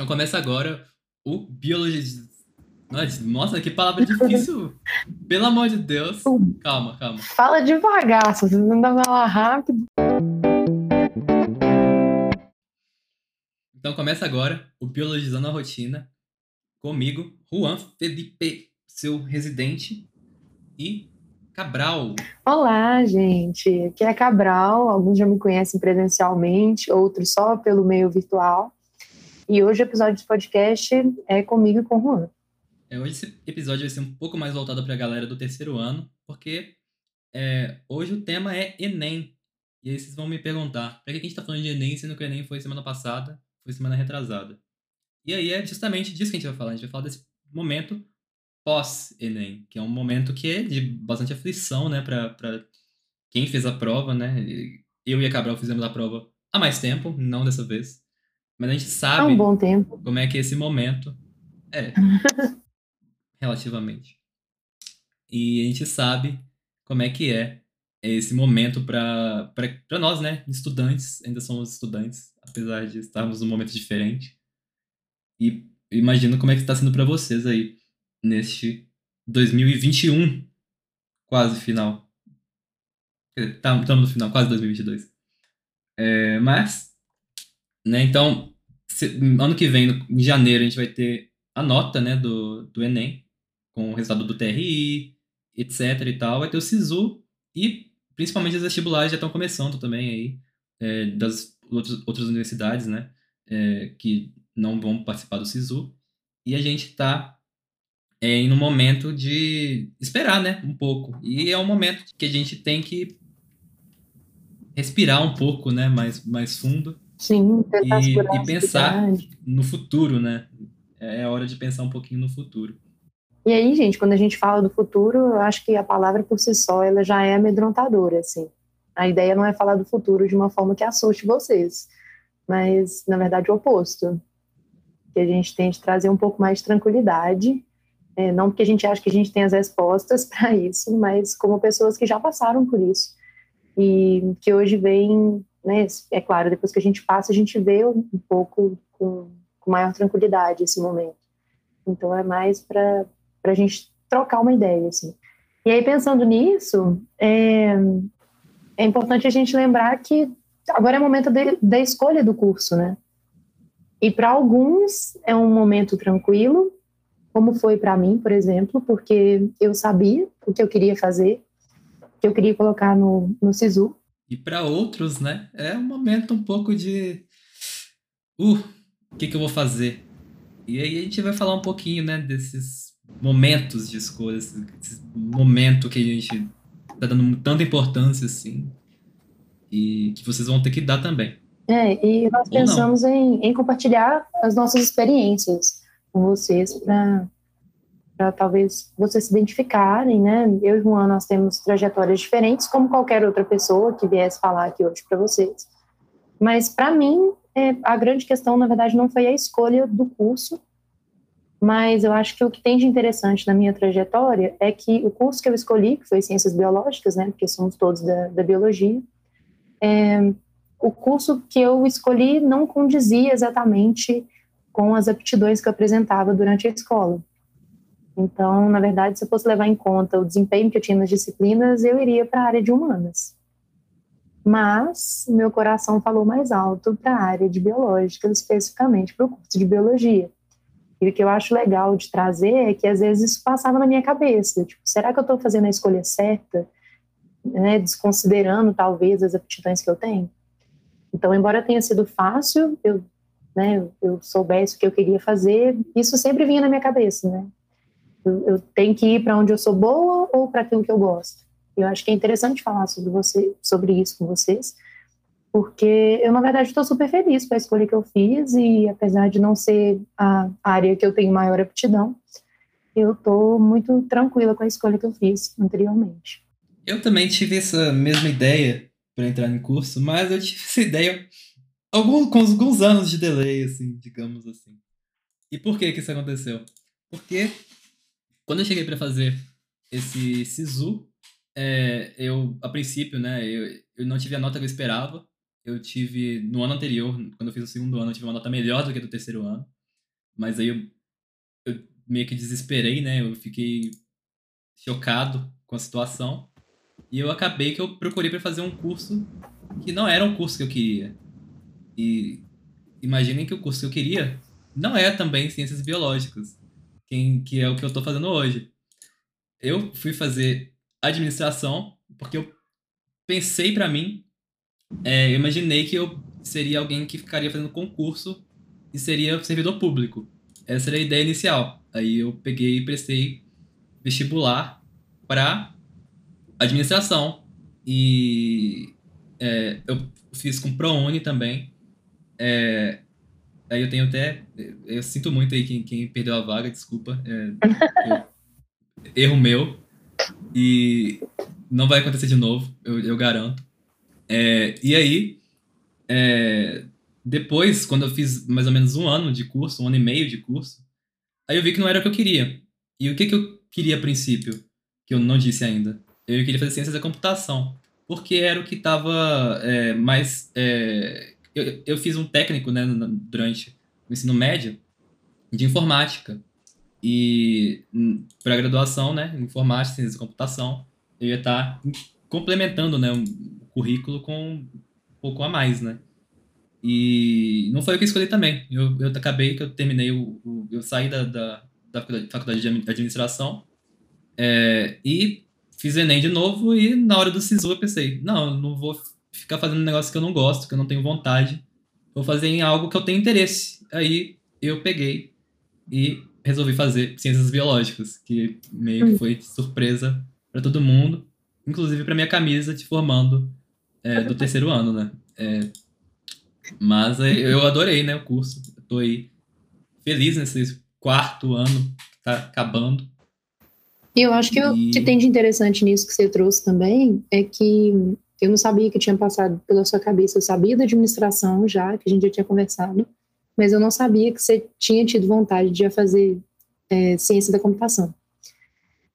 Então começa agora o biologia. Nossa, que palavra difícil! Pelo amor de Deus. Calma, calma. Fala devagar, se você não dá falar rápido. Então começa agora o Biologizando a Rotina comigo, Juan Felipe, seu residente, e Cabral. Olá, gente. Aqui é Cabral. Alguns já me conhecem presencialmente, outros só pelo meio virtual. E hoje o episódio do podcast é comigo e com o Juan. É, hoje esse episódio vai ser um pouco mais voltado para a galera do terceiro ano, porque é, hoje o tema é Enem. E aí vocês vão me perguntar, para que a gente está falando de Enem, sendo que o Enem foi semana passada, foi semana retrasada? E aí é justamente disso que a gente vai falar. A gente vai falar desse momento pós-Enem, que é um momento que é de bastante aflição, né, para quem fez a prova, né? Eu e a Cabral fizemos a prova há mais tempo, não dessa vez. Mas a gente sabe. Há um bom tempo. Como é que esse momento. É. relativamente. E a gente sabe como é que é esse momento para nós, né? Estudantes, ainda somos estudantes, apesar de estarmos num momento diferente. E imagino como é que está sendo para vocês aí, neste 2021, quase final. Estamos tá, no final, quase 2022. É, mas né? Então, ano que vem, em janeiro, a gente vai ter a nota né, do, do Enem, com o resultado do TRI, etc e tal. Vai ter o SISU e principalmente as vestibulares já estão começando também aí, é, das outras, outras universidades, né? É, que não vão participar do SISU. E a gente está é, em um momento de esperar, né? Um pouco. E é um momento que a gente tem que respirar um pouco, né? Mais, mais fundo Sim, tentar e, e pensar no futuro, né? É, é hora de pensar um pouquinho no futuro. E aí, gente, quando a gente fala do futuro, eu acho que a palavra por si só ela já é amedrontadora, assim. A ideia não é falar do futuro de uma forma que assuste vocês, mas na verdade o oposto. Que a gente tem de trazer um pouco mais de tranquilidade, é, não porque a gente acha que a gente tem as respostas para isso, mas como pessoas que já passaram por isso e que hoje vêm né? É claro, depois que a gente passa, a gente vê um pouco com, com maior tranquilidade esse momento. Então é mais para a gente trocar uma ideia, assim. E aí, pensando nisso, é, é importante a gente lembrar que agora é o momento de, da escolha do curso, né? E para alguns é um momento tranquilo, como foi para mim, por exemplo, porque eu sabia o que eu queria fazer, que eu queria colocar no, no SISU, e para outros, né, é um momento um pouco de. Uh, o que, que eu vou fazer? E aí a gente vai falar um pouquinho, né, desses momentos de escolha, esse, esse momento que a gente tá dando tanta importância assim. E que vocês vão ter que dar também. É, e nós pensamos em, em compartilhar as nossas experiências com vocês para para talvez vocês se identificarem, né? Eu e Juan, nós temos trajetórias diferentes, como qualquer outra pessoa que viesse falar aqui hoje para vocês. Mas, para mim, é, a grande questão, na verdade, não foi a escolha do curso, mas eu acho que o que tem de interessante na minha trajetória é que o curso que eu escolhi, que foi Ciências Biológicas, né? Porque somos todos da, da biologia, é, o curso que eu escolhi não condizia exatamente com as aptidões que eu apresentava durante a escola. Então, na verdade, se eu fosse levar em conta o desempenho que eu tinha nas disciplinas, eu iria para a área de humanas. Mas meu coração falou mais alto para a área de biológicas, especificamente para o curso de biologia. E o que eu acho legal de trazer é que às vezes isso passava na minha cabeça. Tipo, será que eu estou fazendo a escolha certa? Né, desconsiderando talvez as aptidões que eu tenho. Então, embora tenha sido fácil, eu, né, eu soubesse o que eu queria fazer, isso sempre vinha na minha cabeça, né? Eu, tenho que ir para onde eu sou boa ou para aquilo que eu gosto. Eu acho que é interessante falar sobre você, sobre isso com vocês, porque eu na verdade estou super feliz com a escolha que eu fiz e apesar de não ser a área que eu tenho maior aptidão, eu estou muito tranquila com a escolha que eu fiz anteriormente. Eu também tive essa mesma ideia para entrar no curso, mas eu tive essa ideia com alguns anos de delay, assim, digamos assim. E por que que isso aconteceu? Porque quando eu cheguei para fazer esse SISU, é, eu, a princípio, né, eu, eu não tive a nota que eu esperava. Eu tive, no ano anterior, quando eu fiz o segundo ano, eu tive uma nota melhor do que a do terceiro ano. mas aí eu, eu meio que desesperei, né? Eu fiquei chocado com a situação. E eu acabei que eu procurei para fazer um curso que não era um curso que eu queria. E imaginem que o curso que eu queria não é também ciências biológicas, que, que é o que eu estou fazendo hoje. Eu fui fazer administração porque eu pensei para mim, é, eu imaginei que eu seria alguém que ficaria fazendo concurso e seria servidor público. Essa era a ideia inicial. Aí eu peguei e prestei vestibular para administração e é, eu fiz com ProUni também. É, aí eu tenho até. Eu sinto muito aí quem, quem perdeu a vaga, desculpa. É, erro meu. E não vai acontecer de novo, eu, eu garanto. É, e aí, é, depois, quando eu fiz mais ou menos um ano de curso, um ano e meio de curso, aí eu vi que não era o que eu queria. E o que, que eu queria a princípio, que eu não disse ainda? Eu queria fazer ciências da computação, porque era o que estava é, mais. Eu, eu fiz um técnico né, durante o ensino médio de informática. E hum, para graduação, né, informática, ciências da computação, eu ia estar tá complementando né, o currículo com um pouco a mais, né? E não foi o que eu escolhi também. Eu, eu acabei que eu terminei o, o eu saí da, da, da, faculdade de administração é, e fiz Enem de novo e na hora do SISU eu pensei, não, eu não vou ficar fazendo um negócio que eu não gosto, que eu não tenho vontade. Vou fazer em algo que eu tenho interesse. Aí eu peguei e resolvi fazer ciências biológicas, que meio que hum. foi surpresa para todo mundo, inclusive para minha camisa de formando é, do terceiro ano, né? É, mas eu adorei, né, o curso. Estou aí feliz nesse quarto ano que tá acabando. E eu acho que e... o que tem de interessante nisso que você trouxe também é que eu não sabia que tinha passado pela sua cabeça. Eu sabia da administração já, que a gente já tinha conversado, mas eu não sabia que você tinha tido vontade de fazer é, ciência da computação.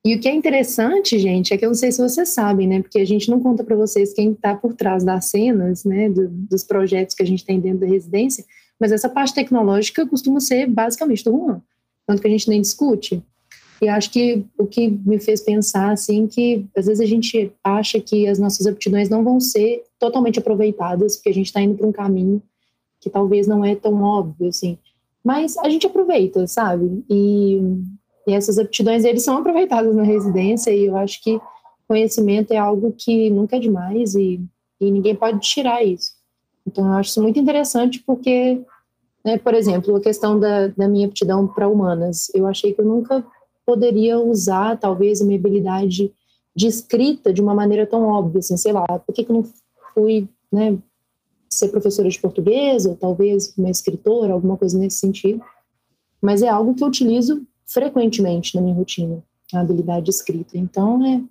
E o que é interessante, gente, é que eu não sei se vocês sabem, né? Porque a gente não conta para vocês quem está por trás das cenas, né? Do, dos projetos que a gente tem dentro da residência, mas essa parte tecnológica costuma ser basicamente do Juan, tanto que a gente nem discute. E acho que o que me fez pensar, assim, que às vezes a gente acha que as nossas aptidões não vão ser totalmente aproveitadas, porque a gente está indo para um caminho que talvez não é tão óbvio, assim. Mas a gente aproveita, sabe? E e essas aptidões, eles são aproveitadas na residência e eu acho que conhecimento é algo que nunca é demais e, e ninguém pode tirar isso. Então, eu acho isso muito interessante porque, né, por exemplo, a questão da, da minha aptidão para humanas, eu achei que eu nunca poderia usar, talvez, a minha habilidade de escrita de uma maneira tão óbvia, assim, sei lá, por que, que eu não fui, né, ser professora de português, ou talvez uma escritora, alguma coisa nesse sentido, mas é algo que eu utilizo frequentemente na minha rotina, a habilidade de escrita. Então, é,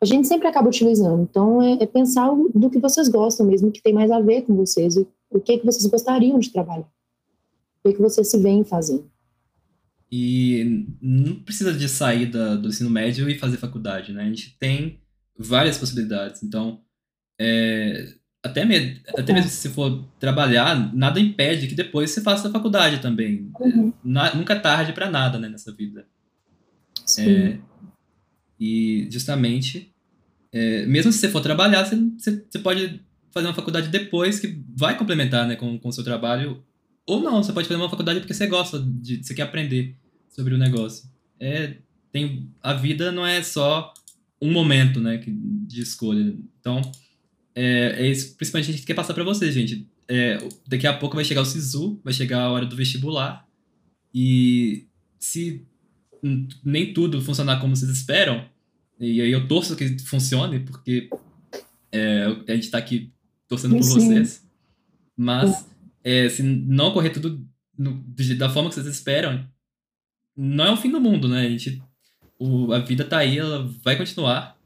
a gente sempre acaba utilizando. Então, é, é, pensar do que vocês gostam mesmo, que tem mais a ver com vocês, o, o que, que vocês gostariam de trabalhar, o que, que vocês se veem fazendo. E não precisa de sair da, do ensino médio e fazer faculdade, né? A gente tem várias possibilidades. Então, é, até, me, até mesmo se for trabalhar, nada impede que depois você faça a faculdade também. Uhum. Na, nunca é tarde para nada né, nessa vida. É, e justamente, é, mesmo se você for trabalhar, você, você, você, pode fazer uma faculdade depois que vai complementar né, com, com o seu trabalho. Ou não, você pode fazer uma faculdade porque você gosta, de, você quer aprender sobre o negócio. É, tem, a vida não é só um momento né, de escolha. Então, é, é isso, principalmente a gente quer passar para vocês, gente. É, daqui a pouco vai chegar o SISU, vai chegar a hora do vestibular. E se nem tudo funcionar como vocês esperam, e aí eu torço que funcione, porque é, a gente está aqui torcendo por Sim. vocês. Mas é, se não correr tudo no, da forma que vocês esperam, não é o fim do mundo, né? A, gente, o, a vida tá aí, ela vai continuar.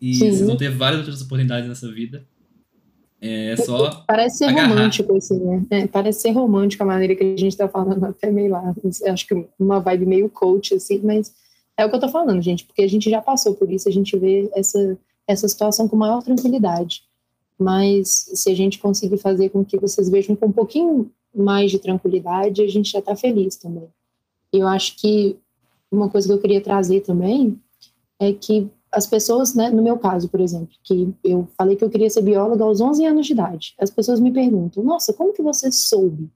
E Sim. vocês vão ter várias outras oportunidades nessa vida. É só. Parece ser agarrar. romântico, assim, né? É, parece ser romântico a maneira que a gente tá falando, até meio lá. Acho que uma vibe meio coach, assim, mas é o que eu tô falando, gente, porque a gente já passou por isso, a gente vê essa, essa situação com maior tranquilidade. Mas se a gente conseguir fazer com que vocês vejam com um pouquinho mais de tranquilidade, a gente já está feliz também. Eu acho que uma coisa que eu queria trazer também é que as pessoas, né, no meu caso, por exemplo, que eu falei que eu queria ser bióloga aos 11 anos de idade, as pessoas me perguntam, nossa, como que você soube?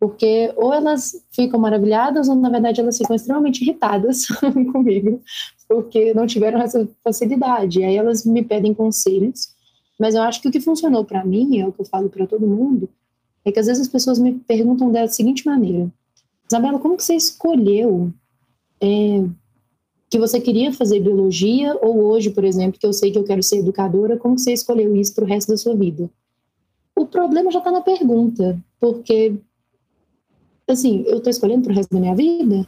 Porque ou elas ficam maravilhadas ou, na verdade, elas ficam extremamente irritadas comigo, porque não tiveram essa facilidade. E aí elas me pedem conselhos, mas eu acho que o que funcionou para mim, é o que eu falo para todo mundo, é que às vezes as pessoas me perguntam da seguinte maneira: Isabela, como que você escolheu é, que você queria fazer biologia ou hoje, por exemplo, que eu sei que eu quero ser educadora, como que você escolheu isso para o resto da sua vida? O problema já está na pergunta, porque assim, eu estou escolhendo para o resto da minha vida?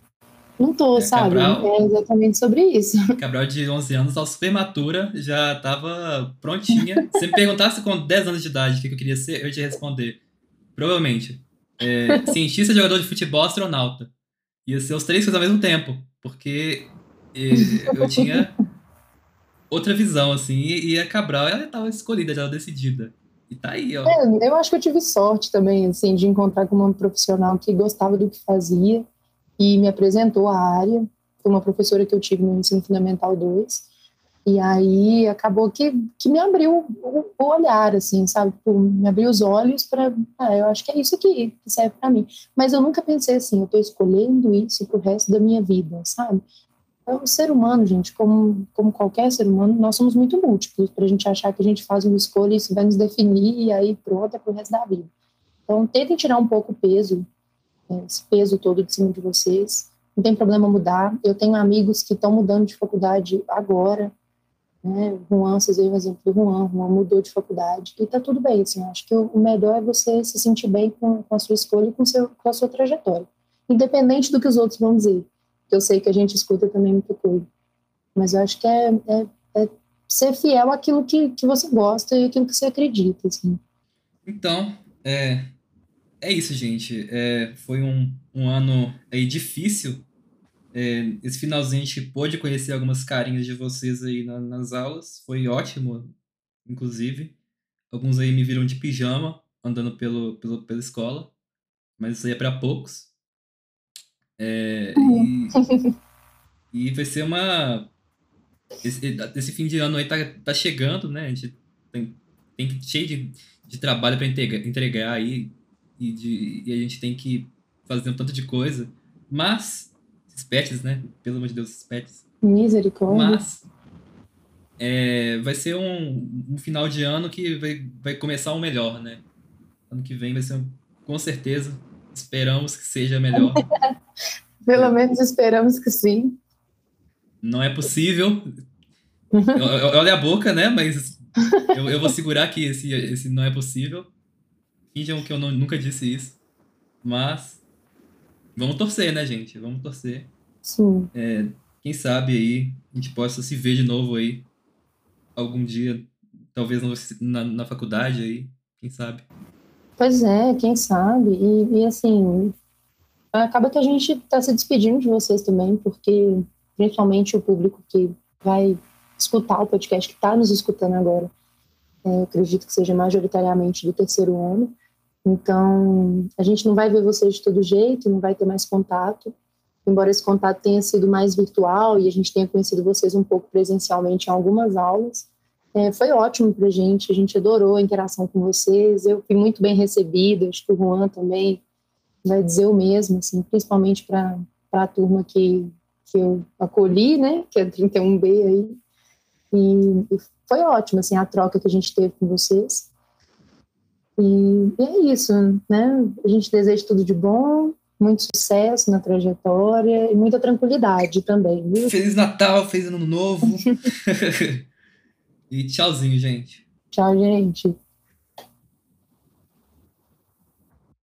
Não tô, é, sabe? Cabral, é exatamente sobre isso. Cabral de 11 anos, aos prematura, já estava prontinha. Se me perguntasse com 10 anos de idade o que eu queria ser, eu ia te responder. Provavelmente. É, cientista, jogador de futebol, astronauta. Ia ser os três coisas ao mesmo tempo. Porque é, eu tinha outra visão, assim. E a Cabral, ela estava escolhida, já decidida. E tá aí, ó. É, eu acho que eu tive sorte também, assim, de encontrar com uma profissional que gostava do que fazia e me apresentou a área. Foi uma professora que eu tive no ensino fundamental 2. E aí acabou que, que me abriu o, o olhar, assim, sabe? Tipo, me abriu os olhos para, ah, eu acho que é isso aqui que serve para mim. Mas eu nunca pensei assim, eu estou escolhendo isso pro resto da minha vida, sabe? É o ser humano, gente, como, como qualquer ser humano, nós somos muito múltiplos para a gente achar que a gente faz uma escolha e isso vai nos definir e aí pronto, é pro resto da vida. Então, tentem tirar um pouco o peso esse peso todo de cima de vocês. Não tem problema mudar. Eu tenho amigos que estão mudando de faculdade agora. Né? Juan, vocês veem o exemplo do Juan. Juan mudou de faculdade. E tá tudo bem, assim. Acho que o melhor é você se sentir bem com, com a sua escolha e com, seu, com a sua trajetória. Independente do que os outros vão dizer. Eu sei que a gente escuta também muita coisa. Mas eu acho que é, é, é ser fiel àquilo que, que você gosta e aquilo que você acredita, assim. Então, é, é isso, gente. É, foi um, um ano aí difícil. É, esse finalzinho a gente pôde conhecer algumas carinhas de vocês aí na, nas aulas. Foi ótimo, inclusive. Alguns aí me viram de pijama, andando pelo, pelo, pela escola. Mas isso aí é para poucos. É, e, e vai ser uma. Esse, esse, fim de ano aí tá, tá chegando, né? A gente tem, tem cheio de, de trabalho para entregar, entregar aí e, de, e a gente tem que fazer um tanto de coisa. Mas, esses pets, né? Pelo amor de Deus, esses pets. Misericórdia. Mas, é, vai ser um, um final de ano que vai, vai começar o melhor, né? Ano que vem vai ser, com certeza, esperamos que seja melhor. Pelo menos esperamos que sim. Não é possível. Olha a boca, né? Mas eu, eu vou segurar que esse, esse não é possível. Finjam que eu não, nunca disse isso. Mas vamos torcer, né, gente? Vamos torcer. Sim. É, quem sabe aí a gente possa se ver de novo aí algum dia, talvez na, na faculdade aí, quem sabe. Pois é, quem sabe. E, e assim, acaba que a gente está se despedindo de vocês também, porque principalmente o público que vai escutar o podcast, que está nos escutando agora, é, acredito que seja majoritariamente do terceiro ano. Então, a gente não vai ver vocês de todo jeito, não vai ter mais contato, embora esse contato tenha sido mais virtual e a gente tenha conhecido vocês um pouco presencialmente em algumas aulas. É, foi ótimo para a gente, a gente adorou a interação com vocês, eu fui muito bem recebida, acho que o Juan também vai dizer o mesmo, assim, principalmente para a turma que, que eu acolhi, né, que é 31B aí, e, e foi ótimo, assim, a troca que a gente teve com vocês. E, e é isso, né? A gente deseja tudo de bom, muito sucesso na trajetória e muita tranquilidade também. Viu? Feliz Natal, feliz Ano Novo. e tchauzinho, gente. Tchau, gente.